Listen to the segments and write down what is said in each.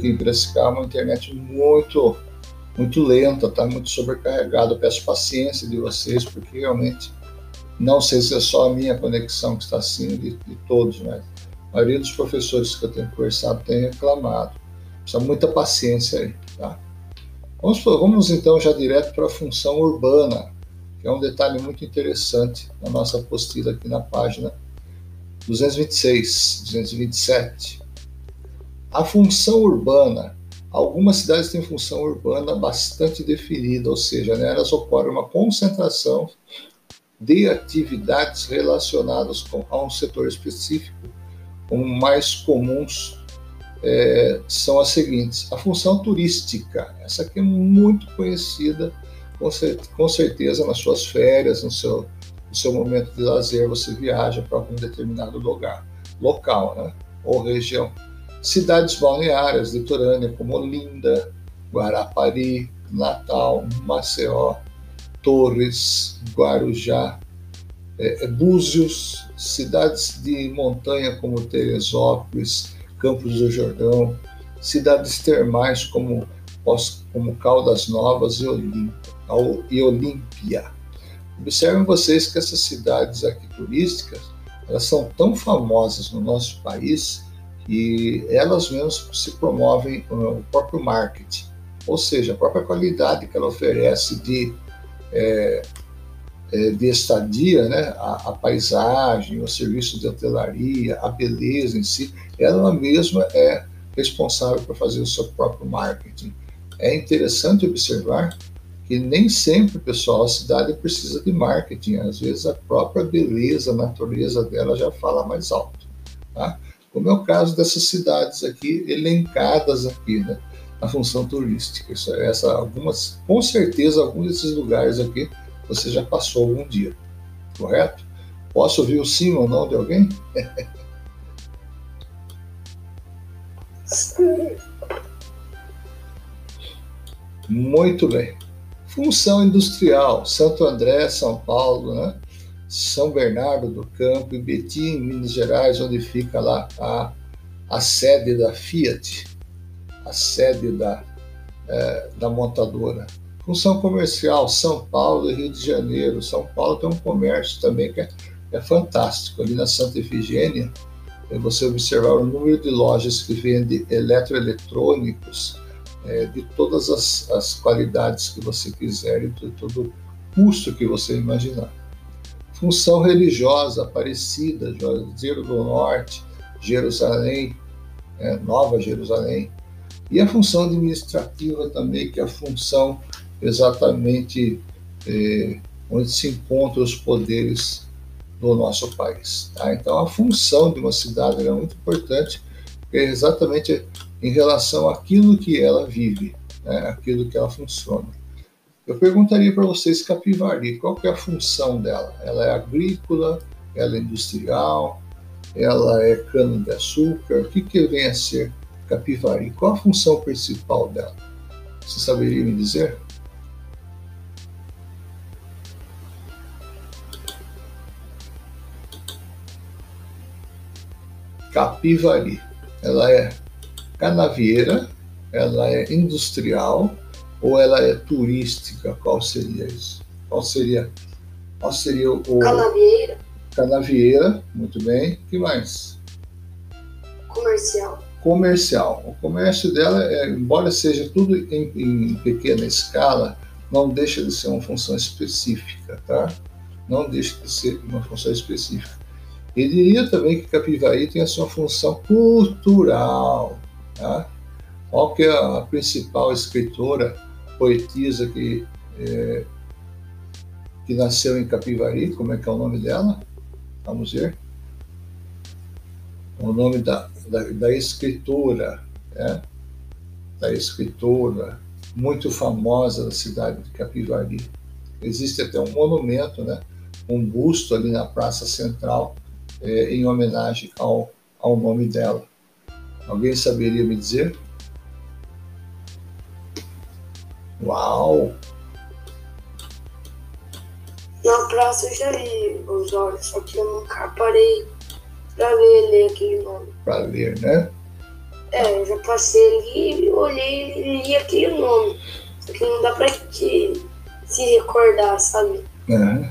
aqui em Piracicaba uma internet muito, muito lenta, está muito sobrecarregada. Peço paciência de vocês, porque realmente não sei se é só a minha conexão que está assim, de, de todos, mas a maioria dos professores que eu tenho conversado tem reclamado. Precisa muita paciência aí, tá? Vamos, vamos então já direto para a função urbana, que é um detalhe muito interessante na nossa apostila aqui na página 226, 227. A função urbana. Algumas cidades têm função urbana bastante definida, ou seja, nelas ocorre uma concentração de atividades relacionadas com, a um setor específico, como mais comuns é, são as seguintes: a função turística, essa aqui é muito conhecida, com, com certeza nas suas férias, no seu no seu momento de lazer, você viaja para algum determinado lugar, local, né? ou região. Cidades balneárias litorâneas como Olinda, Guarapari, Natal, Maceió, Torres, Guarujá, é, é, Búzios, cidades de montanha como Teresópolis, Campos do Jordão, cidades termais como, como Caldas Novas e Olímpia. Observem vocês que essas cidades aqui turísticas, elas são tão famosas no nosso país que elas mesmas se promovem o próprio marketing, ou seja, a própria qualidade que ela oferece de, é de estadia, né? A, a, paisagem, o serviço de hotelaria, a beleza em si, ela mesma é responsável por fazer o seu próprio marketing. É interessante observar que nem sempre, pessoal, a cidade precisa de marketing. Às vezes a própria beleza, a natureza dela já fala mais alto. Tá? Como é o caso dessas cidades aqui, elencadas aqui, né? Na função turística. Isso, essa, algumas, com certeza, alguns desses lugares aqui você já passou algum dia. Correto? Posso ouvir o sim ou não de alguém? Muito bem. Função industrial, Santo André, São Paulo, né? São Bernardo do Campo e Betim, Minas Gerais, onde fica lá a, a sede da Fiat, a sede da, é, da montadora. Função comercial, São Paulo e Rio de Janeiro. São Paulo tem um comércio também que é, é fantástico. Ali na Santa Efigênia, é você observar o número de lojas que vendem eletroeletrônicos, é, de todas as, as, qualidades que você quiser e de todo o custo que você imaginar. Função religiosa, Aparecida, Juazeiro do Norte, Jerusalém, é, Nova Jerusalém. E a função administrativa também, que é a função exatamente é, onde se encontram os poderes do nosso país. Tá? Então, a função de uma cidade é muito importante, é exatamente em relação àquilo que ela vive, né, aquilo que ela funciona. Eu perguntaria para vocês Capivari, qual é a função dela? Ela é agrícola, ela é industrial, ela é cana-de-açúcar, o que, que vem a ser Capivari? Qual a função principal dela? Você saberia me dizer? Capivari. Ela é canavieira, ela é industrial ou ela é turística? Qual seria isso? Qual seria, qual seria o. Canavieira. Canavieira, muito bem. O que mais? Comercial. Comercial. O comércio dela, é, embora seja tudo em, em pequena escala, não deixa de ser uma função específica, tá? Não deixa de ser uma função específica. E diria também que Capivari tem a sua função cultural, Tá? Qual que é a principal escritora, poetisa que, é, que nasceu em Capivari? Como é que é o nome dela? Vamos ver. O nome da, da, da escritora, né? da escritora muito famosa da cidade de Capivari. Existe até um monumento, né? um busto ali na Praça Central é, em homenagem ao, ao nome dela. Alguém saberia me dizer? Uau! Na praça eu já li os olhos, só que eu nunca parei para ler, ler aquele nome. Para ler, né? É, eu já passei ali, olhei e li aquele nome. Só que não dá pra te, se recordar, sabe? É.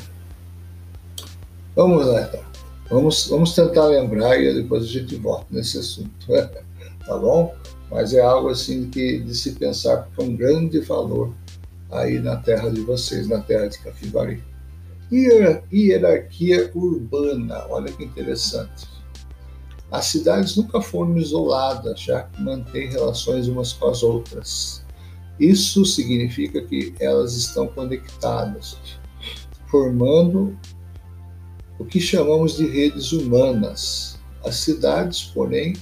Vamos lá, então. Vamos, vamos tentar lembrar e depois a gente volta nesse assunto. tá bom? Mas é algo assim que de se pensar com um grande valor aí na terra de vocês, na terra de Capivari. Hierarquia urbana, olha que interessante. As cidades nunca foram isoladas, já que mantêm relações umas com as outras. Isso significa que elas estão conectadas, formando o que chamamos de redes humanas. As cidades, porém,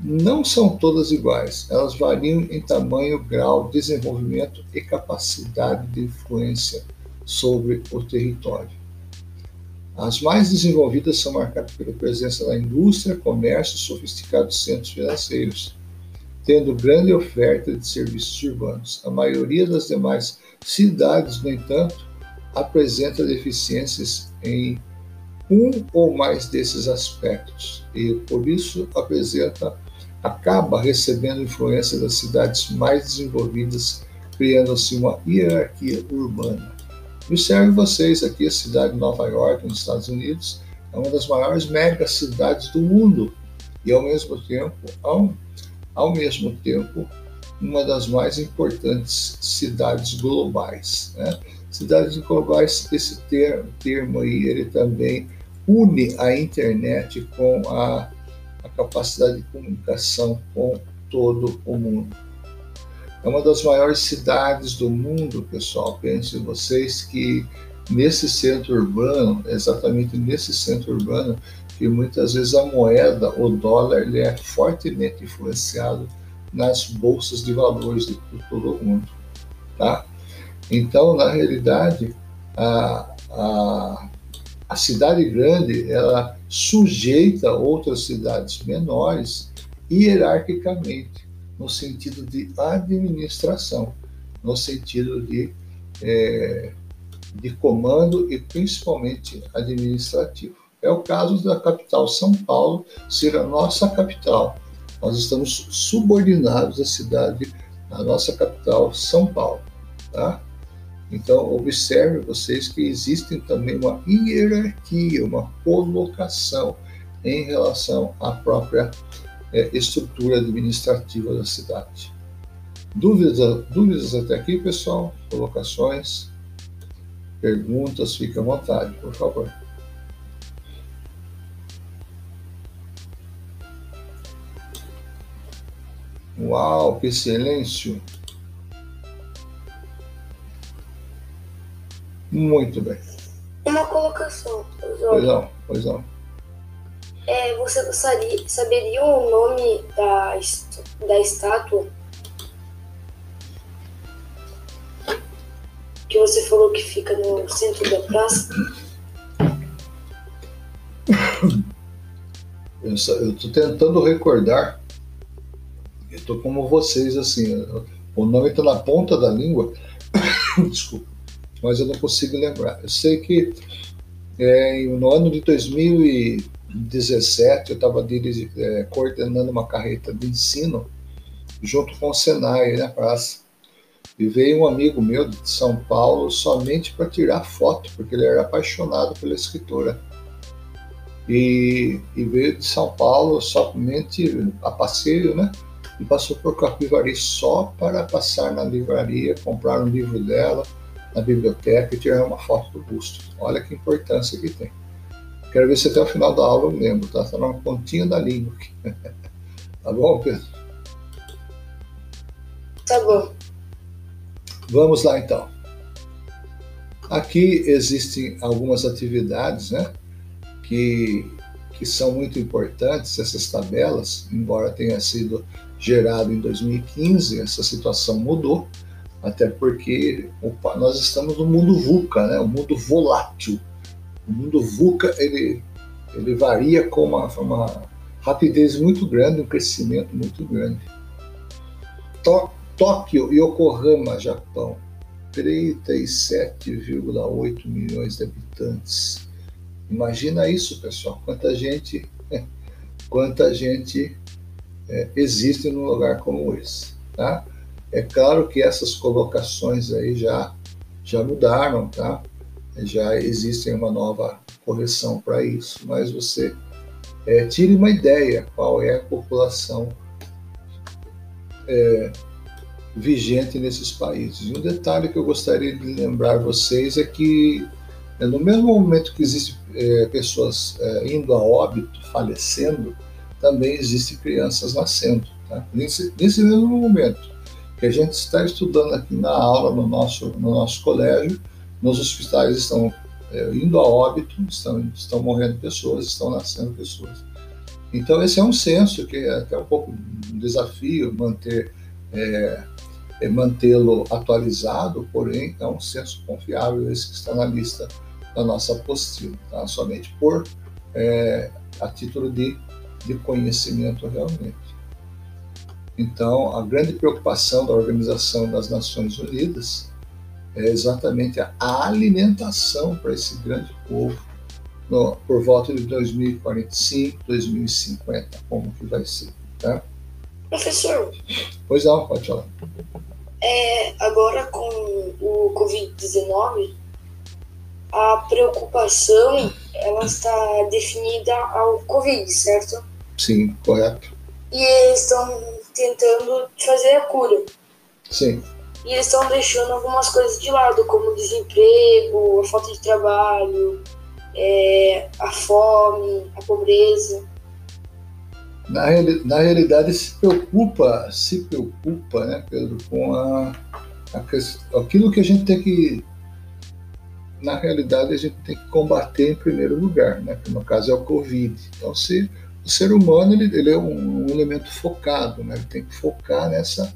não são todas iguais. Elas variam em tamanho, grau, desenvolvimento e capacidade de influência sobre o território. As mais desenvolvidas são marcadas pela presença da indústria, comércio, sofisticados centros financeiros, tendo grande oferta de serviços urbanos. A maioria das demais cidades, no entanto, apresenta deficiências em um ou mais desses aspectos e, por isso, apresenta acaba recebendo influência das cidades mais desenvolvidas, criando-se uma hierarquia urbana. Observe vocês aqui a cidade de Nova York, nos Estados Unidos, é uma das maiores megacidades do mundo e ao mesmo tempo, ao, ao mesmo tempo, uma das mais importantes cidades globais. Né? Cidades globais, esse termo, termo aí, ele também une a internet com a a capacidade de comunicação com todo o mundo. É uma das maiores cidades do mundo, pessoal. Pensem vocês que nesse centro urbano, exatamente nesse centro urbano, que muitas vezes a moeda, o dólar, ele é fortemente influenciado nas bolsas de valores de todo o mundo, tá? Então, na realidade, a, a, a cidade grande, ela sujeita outras cidades menores hierarquicamente, no sentido de administração, no sentido de, é, de comando e principalmente administrativo. É o caso da capital São Paulo ser a nossa capital. Nós estamos subordinados à cidade, à nossa capital São Paulo, tá? Então, observe vocês que existem também uma hierarquia, uma colocação em relação à própria é, estrutura administrativa da cidade. Dúvidas, dúvidas até aqui, pessoal? Colocações? Perguntas? Fique à vontade, por favor. Uau, que silêncio! Muito bem. Uma colocação, Pois não, pois não. É, você gostaria, saberia o nome da, da estátua? Que você falou que fica no centro da praça? Eu estou tentando recordar. Eu estou como vocês, assim. O nome está na ponta da língua. Desculpa mas eu não consigo lembrar. Eu sei que é, no ano de 2017 eu estava é, coordenando uma carreta de ensino junto com o Senai na praça. E veio um amigo meu de São Paulo somente para tirar foto, porque ele era apaixonado pela escritora. E, e, veio de São Paulo somente a passeio, né? E passou por Capivari só para passar na livraria, comprar um livro dela na biblioteca e tirar uma foto do busto. Olha que importância que tem. Quero ver se até o final da aula eu lembro, tá? Está na pontinha da língua aqui. tá bom, Pedro? Tá bom. Vamos lá então. Aqui existem algumas atividades, né? Que, que são muito importantes, essas tabelas, embora tenha sido gerado em 2015, essa situação mudou até porque opa, nós estamos no mundo VUCA, né? o mundo volátil. O mundo VUCA ele, ele varia com uma, uma rapidez muito grande, um crescimento muito grande. Tóquio e Yokohama, Japão, 37,8 milhões de habitantes. Imagina isso, pessoal, quanta gente, quanta gente é, existem num lugar como esse. Tá? É claro que essas colocações aí já, já mudaram, tá? já existe uma nova correção para isso, mas você é, tire uma ideia qual é a população é, vigente nesses países. E um detalhe que eu gostaria de lembrar vocês é que é, no mesmo momento que existem é, pessoas é, indo a óbito, falecendo, também existem crianças nascendo. Tá? Nesse, nesse mesmo momento que a gente está estudando aqui na aula, no nosso, no nosso colégio, nos hospitais estão é, indo a óbito, estão, estão morrendo pessoas, estão nascendo pessoas. Então, esse é um censo que é até um pouco um desafio manter é, é mantê-lo atualizado, porém é um censo confiável esse que está na lista da nossa apostila, tá? somente por é, a título de, de conhecimento realmente. Então, a grande preocupação da Organização das Nações Unidas é exatamente a alimentação para esse grande povo no, por volta de 2045, 2050, como que vai ser, tá? Professor. Pois não, pode falar. É, agora com o Covid-19, a preocupação ela está definida ao Covid, certo? Sim, correto. E eles estão tentando fazer a cura. Sim. E eles estão deixando algumas coisas de lado, como o desemprego, a falta de trabalho, é, a fome, a pobreza. Na, na realidade, se preocupa, se preocupa, né, Pedro, com a, a, aquilo que a gente tem que na realidade a gente tem que combater em primeiro lugar, né? que no caso é o Covid. Então, se, o ser humano ele, ele é um, um, elemento focado, né? ele tem que focar nessa,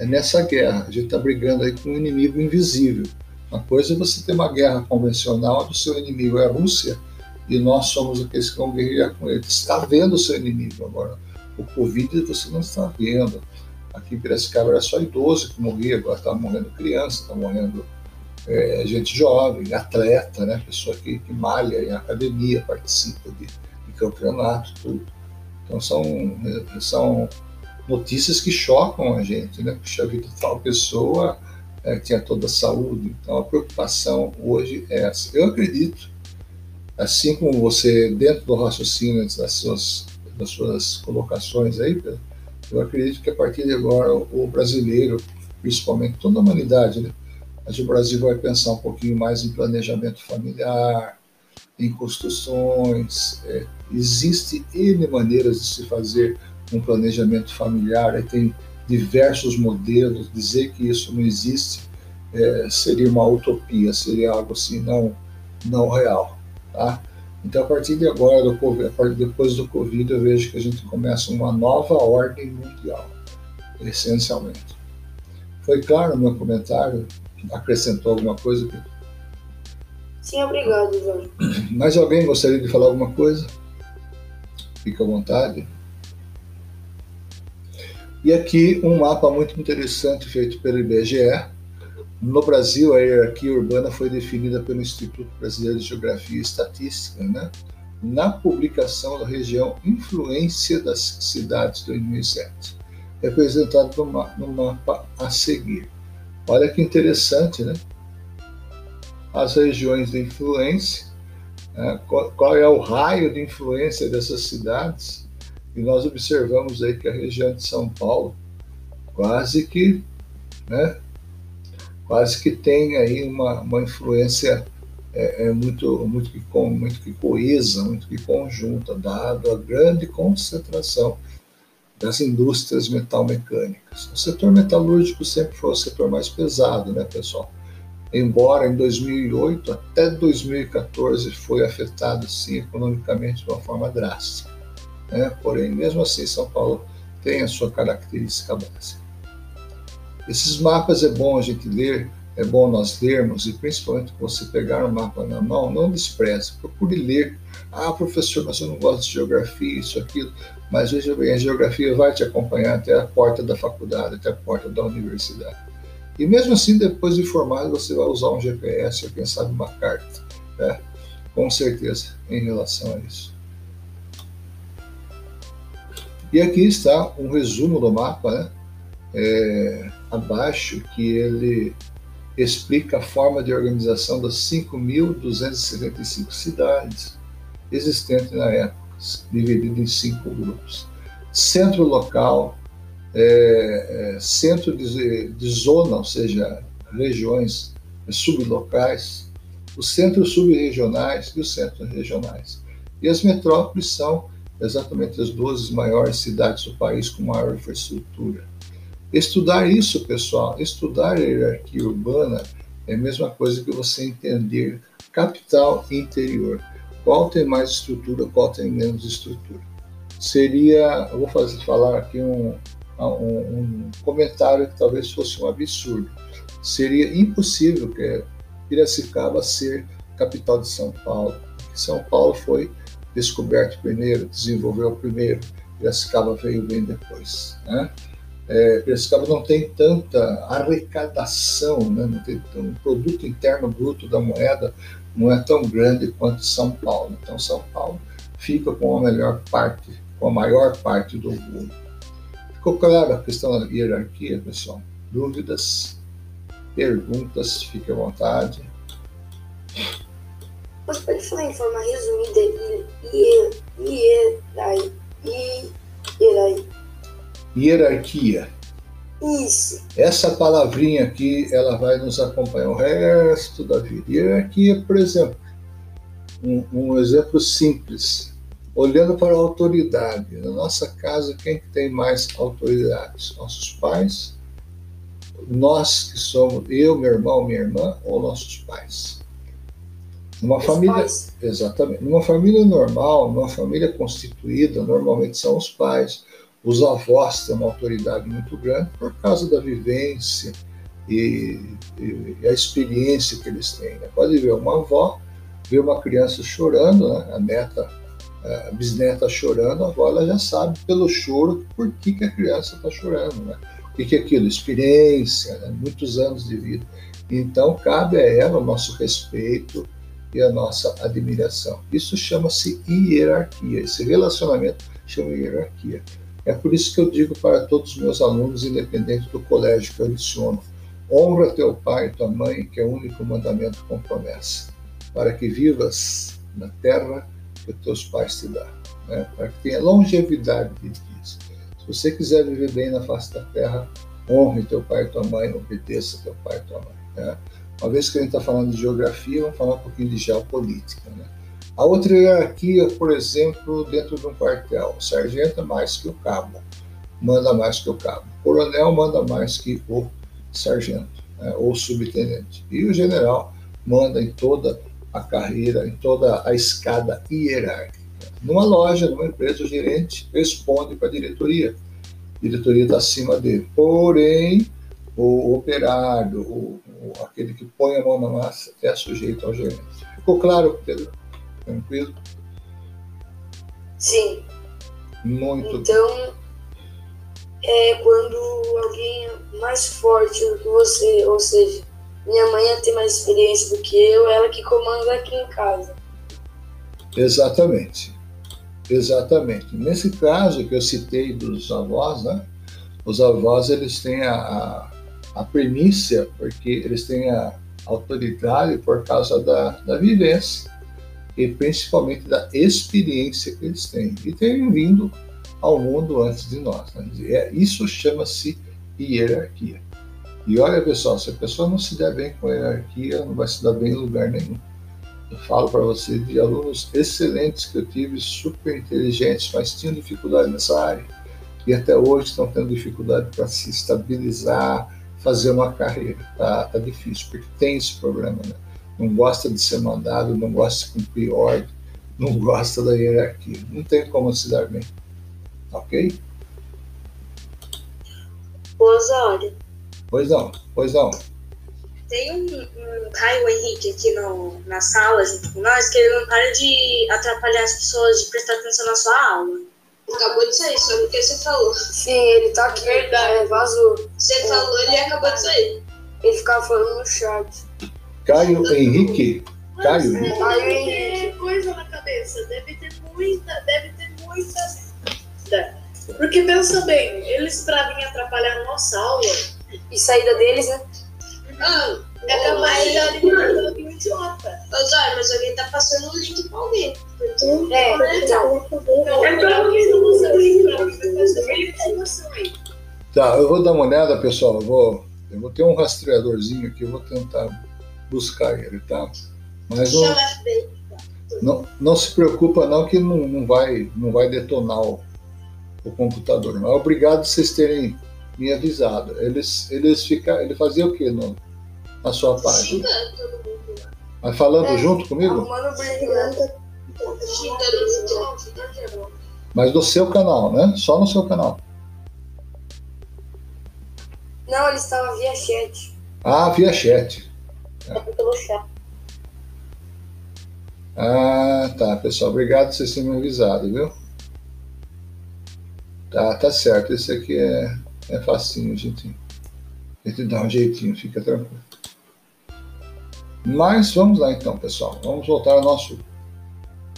nessa guerra. A gente está brigando aí com um inimigo invisível. Uma coisa é você ter uma guerra convencional onde o seu inimigo é a Rússia e nós somos aqueles que vão guerrear com ele. Você está vendo o seu inimigo agora. O Covid você não está vendo. Aqui em Piracicaba era só idoso que morria, agora está morrendo criança, está morrendo é, gente jovem, atleta, né? pessoa que, que malha em academia, participa de campeonato, tudo. Então são, são notícias que chocam a gente, né? Puxa vida, tal pessoa é, tinha toda a saúde. Então a preocupação hoje é essa. Eu acredito, assim como você, dentro do raciocínio das suas, das suas colocações aí, eu acredito que a partir de agora o brasileiro, principalmente toda a humanidade, né? mas o Brasil vai pensar um pouquinho mais em planejamento familiar, em construções. É, existe N maneiras de se fazer um planejamento familiar, tem diversos modelos. Dizer que isso não existe é, seria uma utopia, seria algo assim não, não real. Tá? Então, a partir de agora, do COVID, depois do Covid, eu vejo que a gente começa uma nova ordem mundial, essencialmente. Foi claro o meu comentário? acrescentou alguma coisa? Sim, obrigado, Jorge. Mais alguém gostaria de falar alguma coisa? Fique à vontade. E aqui um mapa muito interessante feito pelo IBGE. No Brasil, a hierarquia urbana foi definida pelo Instituto Brasileiro de Geografia e Estatística, né? na publicação da região Influência das Cidades 2007, representado no mapa a seguir. Olha que interessante, né? As regiões de influência, né? qual, é o raio de influência dessas cidades? E nós observamos aí que a região de São Paulo quase que, né? Quase que tem aí uma, uma influência é, é muito, muito, que, muito que coesa, muito que conjunta, dado a grande concentração das indústrias metalmecânicas. O setor metalúrgico sempre foi o setor mais pesado, né, pessoal? Embora em 2008 até 2014 foi afetado, sim, economicamente de uma forma drástica. Né? Porém, mesmo assim, São Paulo tem a sua característica básica. Esses mapas é bom a gente ler, é bom nós lermos, e principalmente você pegar um mapa na mão, não despreze, procure ler. Ah, professor, mas eu não gosto de geografia, isso, aquilo. Mas veja bem, a geografia vai te acompanhar até a porta da faculdade, até a porta da universidade. E mesmo assim, depois de formado, você vai usar um GPS ou quem sabe uma carta, né? com certeza, em relação a isso. E aqui está um resumo do mapa, né? É, abaixo, que ele explica a forma de organização das 5.275 cidades existentes na época, dividido em cinco grupos. Centro local, é, é, centro de, de, zona, ou seja, regiões sublocais, os centros subregionais e os centros regionais. E as metrópoles são exatamente as 12 maiores cidades do país com maior infraestrutura. Estudar isso, pessoal, estudar a hierarquia urbana é a mesma coisa que você entender capital e interior. Qual tem mais estrutura, qual tem menos estrutura. Seria, vou fazer, falar aqui um, um, um comentário que talvez fosse um absurdo. Seria impossível que Piracicaba ser capital de São Paulo. São Paulo foi descoberto primeiro, desenvolveu primeiro, Piracicaba veio bem depois. Né? é, Piracicaba não tem tanta arrecadação, né? não tem o produto interno bruto da moeda não é tão grande quanto São Paulo. Então São Paulo fica com a melhor parte, com a maior parte do volume. Ficou claro a questão da hierarquia, pessoal? Dúvidas, perguntas, fique à vontade. Você pode falar em forma resumida hierarquia? hierarquia. Isso. Essa palavrinha aqui, ela vai nos acompanhar o resto da vida. Hierarquia, por exemplo, um, um exemplo simples. Olhando para a autoridade, na nossa casa, quem tem mais autoridades? Nossos pais, nós que somos, eu, meu irmão, minha irmã, ou nossos pais? Numa os família, pais. exatamente. Numa família normal, numa família constituída, normalmente são os pais os avós têm uma autoridade muito grande por causa da vivência e, e, e a experiência que eles têm. Né? Pode ver uma avó, ver uma criança chorando, né? a neta, a bisneta chorando, a avó ela já sabe pelo choro por que, que a criança está chorando. Né? O que, que é aquilo? Experiência, né? muitos anos de vida. Então, cabe a ela o nosso respeito e a nossa admiração. Isso chama-se hierarquia. Esse relacionamento chama hierarquia. É por isso que eu digo para todos os meus alunos, independente do colégio que eu leciono, honra teu pai e tua mãe, que é o único mandamento com promessa, para que vivas na terra que teus pais te dão, né? para que tenha longevidade de dias. Se você quiser viver bem na face da terra, honre teu pai e tua mãe, obedeça teu pai e tua mãe. Né? Uma vez que a gente está falando de geografia, vamos falar um pouquinho de geopolítica. Né? A outra hierarquia, por exemplo, dentro de um quartel, o sargento é mais que o cabo, manda mais que o cabo. O coronel manda mais que o sargento, né, ou subtenente. E o general manda em toda a carreira, em toda a escada hierárquica. Numa loja, numa empresa, o gerente responde para a diretoria. A diretoria está acima dele. Porém, o operário, o, o, aquele que põe a mão na massa, é sujeito ao gerente. Ficou claro, Pedro? Tranquilo? Sim. Muito. Então, é quando alguém mais forte do que você, ou seja, minha mãe tem mais experiência do que eu, ela que comanda aqui em casa. Exatamente. Exatamente. Nesse caso que eu citei dos avós, né? Os avós eles têm a, a, a primícia, porque eles têm a autoridade por causa da, da vivência e principalmente da experiência que eles têm e terem vindo ao mundo antes de nós. Né? É, isso chama-se hierarquia. E olha, pessoal, se a pessoa não se der bem com a hierarquia, não vai se dar bem em lugar nenhum. Eu falo para vocês de alunos excelentes que eu tive, super inteligentes, mas tinham dificuldade nessa área. E até hoje estão tendo dificuldade para se estabilizar, fazer uma carreira. Tá, tá difícil, porque tem esse problema, né? não gosta de ser mandado, não gosta de cumprir ordem, não gosta da hierarquia. Não tem como se dar bem. Ok? Osório. Pois não, pois não. Tem um, um Caio Henrique aqui no, na sala junto com nós que ele não para de atrapalhar as pessoas de prestar atenção na sua aula. Acabou de sair, só porque você falou. Sim, ele tá aqui. Verdade. É, vazou. Você é. falou, ele acabou de sair. Ele ficava falando no chat. Caio Henrique. Caio Henrique. Caio Henrique. coisa na cabeça. Deve ter muita, deve ter muita. Porque pensa bem, eles pra vir atrapalhar a nossa aula e saída deles, né? Ah, é capaz de alimentar um idiota. Osório, mas alguém tá passando o link pra alguém. É, então. Então, por que não usa o link pra aí. Tá, eu vou dar uma olhada, pessoal. Eu vou, eu vou ter um rastreadorzinho aqui, eu vou tentar buscar ele, tá? Mas não, FBI. não, não se preocupa não que não, não, vai, não vai detonar o, o computador. Mas obrigado vocês terem me avisado. Eles, eles fica, ele fazia o que no, na sua página? Xingando todo mundo lá. Mas falando É, junto comigo? Arrumando né? Mundo. Mas do seu canal, né? Só no seu canal. Não, ele estava via chat. Ah, via chat. Pelo chat. Ah, tá, pessoal. Obrigado por vocês terem me avisado, viu? Tá, tá certo. Esse aqui é, é facinho, gente. A gente dá um jeitinho, fica tranquilo. Mas vamos lá então, pessoal. Vamos voltar ao nosso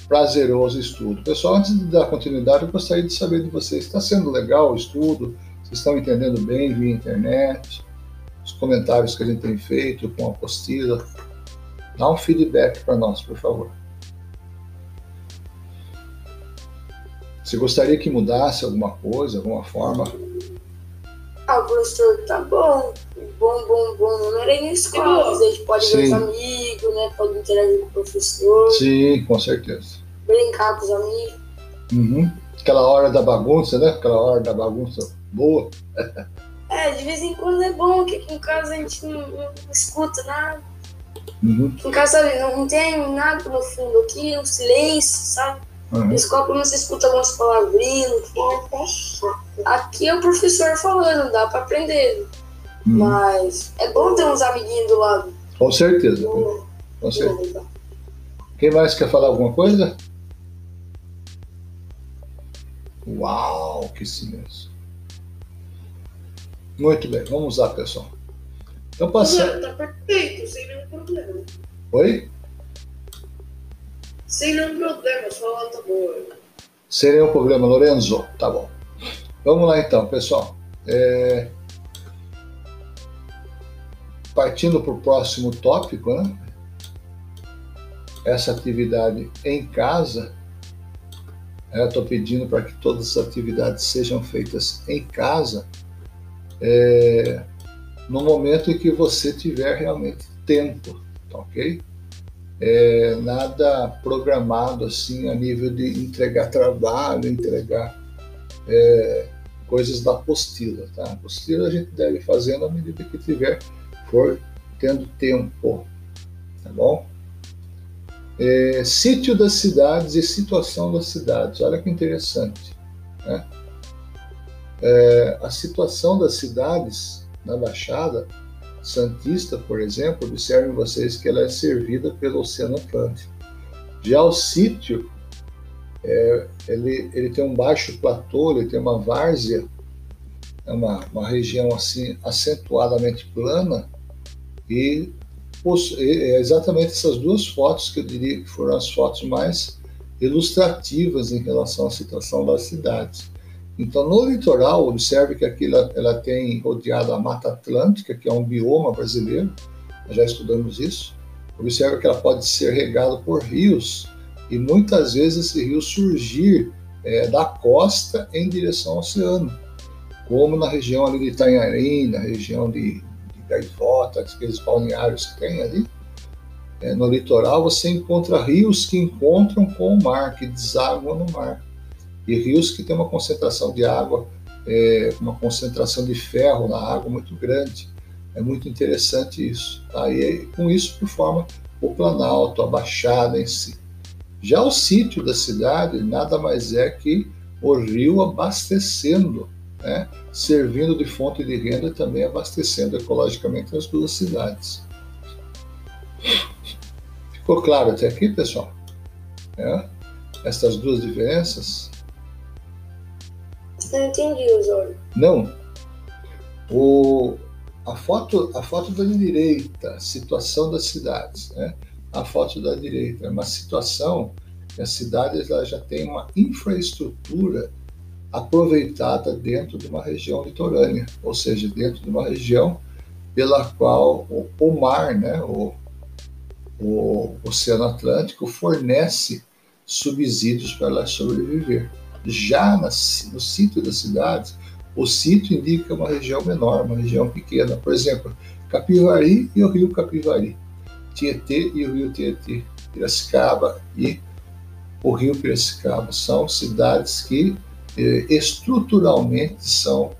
prazeroso estudo. Pessoal, antes de dar continuidade, eu gostaria de saber de vocês. Está sendo legal o estudo? Vocês estão entendendo bem via internet? Os comentários que a gente tem feito com a apostila? Dá um feedback para nós, por favor. Você gostaria que mudasse alguma coisa, alguma forma? Ah, o professor tá bom. Bom, bom, bom. Não era na escola, mas a gente pode ver Sim. os amigos, né? Pode interagir com o professor, Sim, com certeza. brincar com os amigos. Uhum. Aquela hora da bagunça, né? Aquela hora da bagunça boa. É, de vez em quando é bom, que aqui em casa a gente não, não escuta nada. Uhum. Em casa, sabe, não, não tem nada no fundo aqui, um silêncio, sabe? Uhum. Na escola, menos você escuta algumas palavrinhas. Aqui é o professor falando, dá pra aprender. Uhum. Mas é bom ter uns amiguinhos do lado. Com certeza. Com certeza. Quem mais quer falar alguma coisa? Uau, que silêncio. Muito bem, vamos lá, pessoal. Então, passando. Tá perfeito, sem nenhum problema. Oi? Sem nenhum problema, aula tá boa. Sem nenhum problema, Lorenzo. Tá bom. Vamos lá então, pessoal. É, Partindo para o próximo tópico, né? Essa atividade em casa. né, Eu estou pedindo para que todas as atividades sejam feitas em casa, é, no momento em que você tiver realmente tempo, tá ok? É, nada programado assim a nível de entregar trabalho, entregar é, coisas da apostila, tá? A apostila a gente deve fazer na medida que tiver for tendo tempo, tá bom? É, sítio das cidades e situação das cidades, olha que interessante, né? É, a situação das cidades na Baixada Santista, por exemplo, observem vocês que ela é servida pelo Oceano Atlântico. Já o sítio, é, ele, ele tem um baixo platô, ele tem uma várzea, é uma, uma região assim acentuadamente plana e é exatamente essas duas fotos que eu diria que foram as fotos mais ilustrativas em relação à situação das cidades. Então, no litoral, observe que aqui ela, ela tem rodeado a Mata Atlântica, que é um bioma brasileiro, já estudamos isso. Observe que ela pode ser regada por rios, e muitas vezes esse rio surgir é, da costa em direção ao oceano, como na região ali de Itanhaém, na região de, de Gaivota, aqueles balneários que tem ali. É, no litoral, você encontra rios que encontram com o mar, que desaguam no mar e rios que têm uma concentração de água, é, uma concentração de ferro na água muito grande. É muito interessante isso. Tá? E com isso que forma o Planalto, a Baixada em si. Já o sítio da cidade nada mais é que o rio abastecendo, né? servindo de fonte de renda e também abastecendo ecologicamente as duas cidades. Ficou claro até aqui, pessoal? É? Essas duas diferenças? Não entendi, Osório. Não. O, a, foto, a foto da direita, situação das cidades. Né? A foto da direita é uma situação que a cidade ela já tem uma infraestrutura aproveitada dentro de uma região litorânea, ou seja, dentro de uma região pela qual o, o mar, né, o, o Oceano Atlântico, fornece subsídios para ela sobreviver. Já no sítio das cidades, o sítio indica uma região menor, uma região pequena. Por exemplo, Capivari e o rio Capivari, Tietê e o rio Tietê, Piracicaba e o rio Piracicaba. São cidades que eh, estruturalmente são,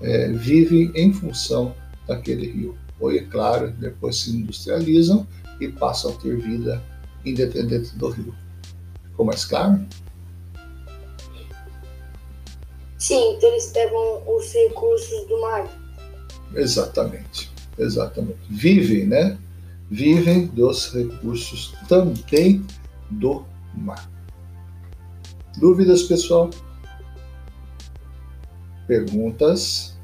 eh, vivem em função daquele rio. Ou, é claro, depois se industrializam e passam a ter vida independente do rio. Ficou mais claro? Sim, então eles pegam os recursos do mar. Exatamente, exatamente. Vivem, né? Vivem dos recursos também do mar. Dúvidas, pessoal? Perguntas?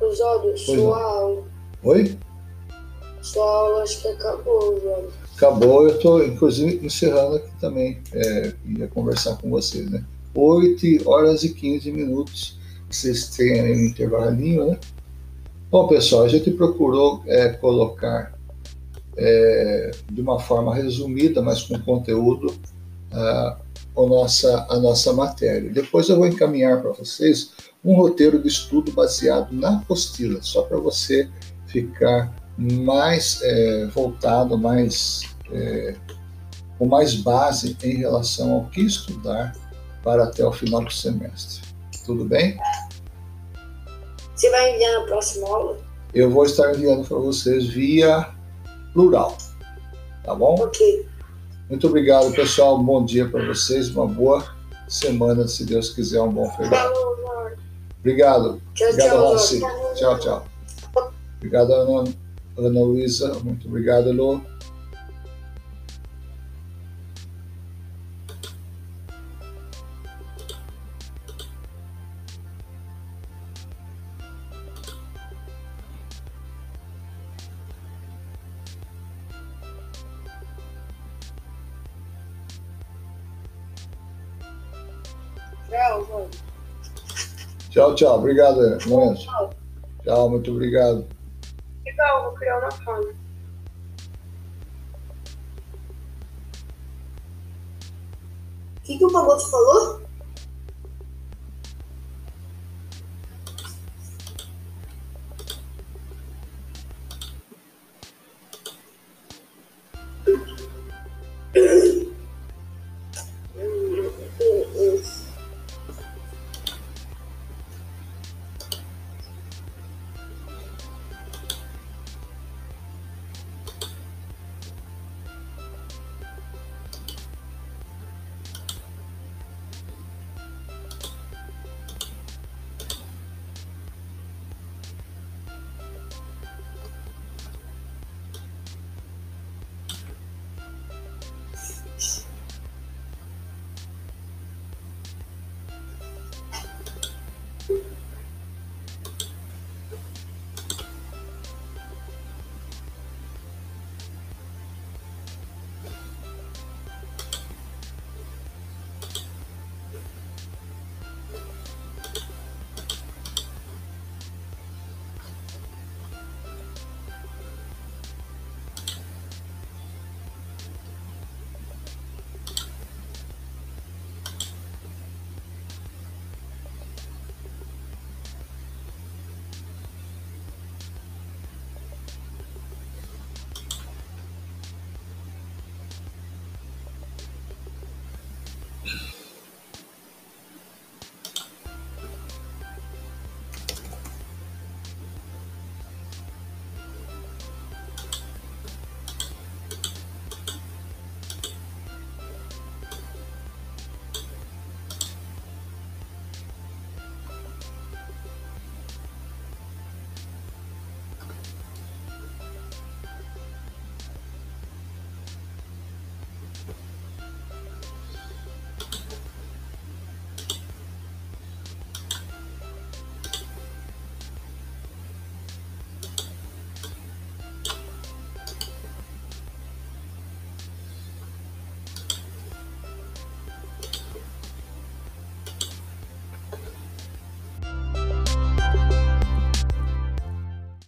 Osório, sua aula. Oi? Sua aula acho que acabou, Osório. Acabou, eu estou inclusive encerrando aqui também, é, ia conversar com vocês, né? 8 horas e 15 minutos, vocês têm aí um intervalinho, né? Bom, pessoal, a gente procurou é, colocar é, de uma forma resumida, mas com conteúdo, a, a, nossa, a nossa matéria. Depois eu vou encaminhar para vocês um roteiro de estudo baseado na apostila, só para você ficar mais é, voltado, mais é, com mais base em relação ao que estudar para até o final do semestre. Tudo bem? Você vai enviar na próxima aula? Eu vou estar enviando para vocês via plural. Tá bom? Ok. Muito obrigado, pessoal. Um bom dia para vocês. Uma boa semana, se Deus quiser. Um bom feriado. Obrigado. Tchau, obrigado, tchau. Tchau, tchau. Obrigado, Ana, Ana Luísa. Muito obrigado, Lu. Tchau, tchau. Obrigado, Lourenço. Tchau, muito obrigado. Legal, vou criar uma fala. O que, que o Pagoto falou?